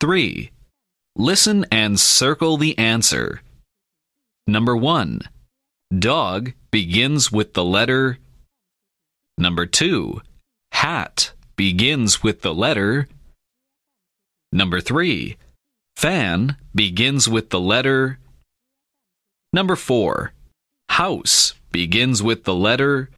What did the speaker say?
3. Listen and circle the answer. Number 1. Dog begins with the letter. Number 2. Hat begins with the letter. Number 3. Fan begins with the letter. Number 4. House begins with the letter.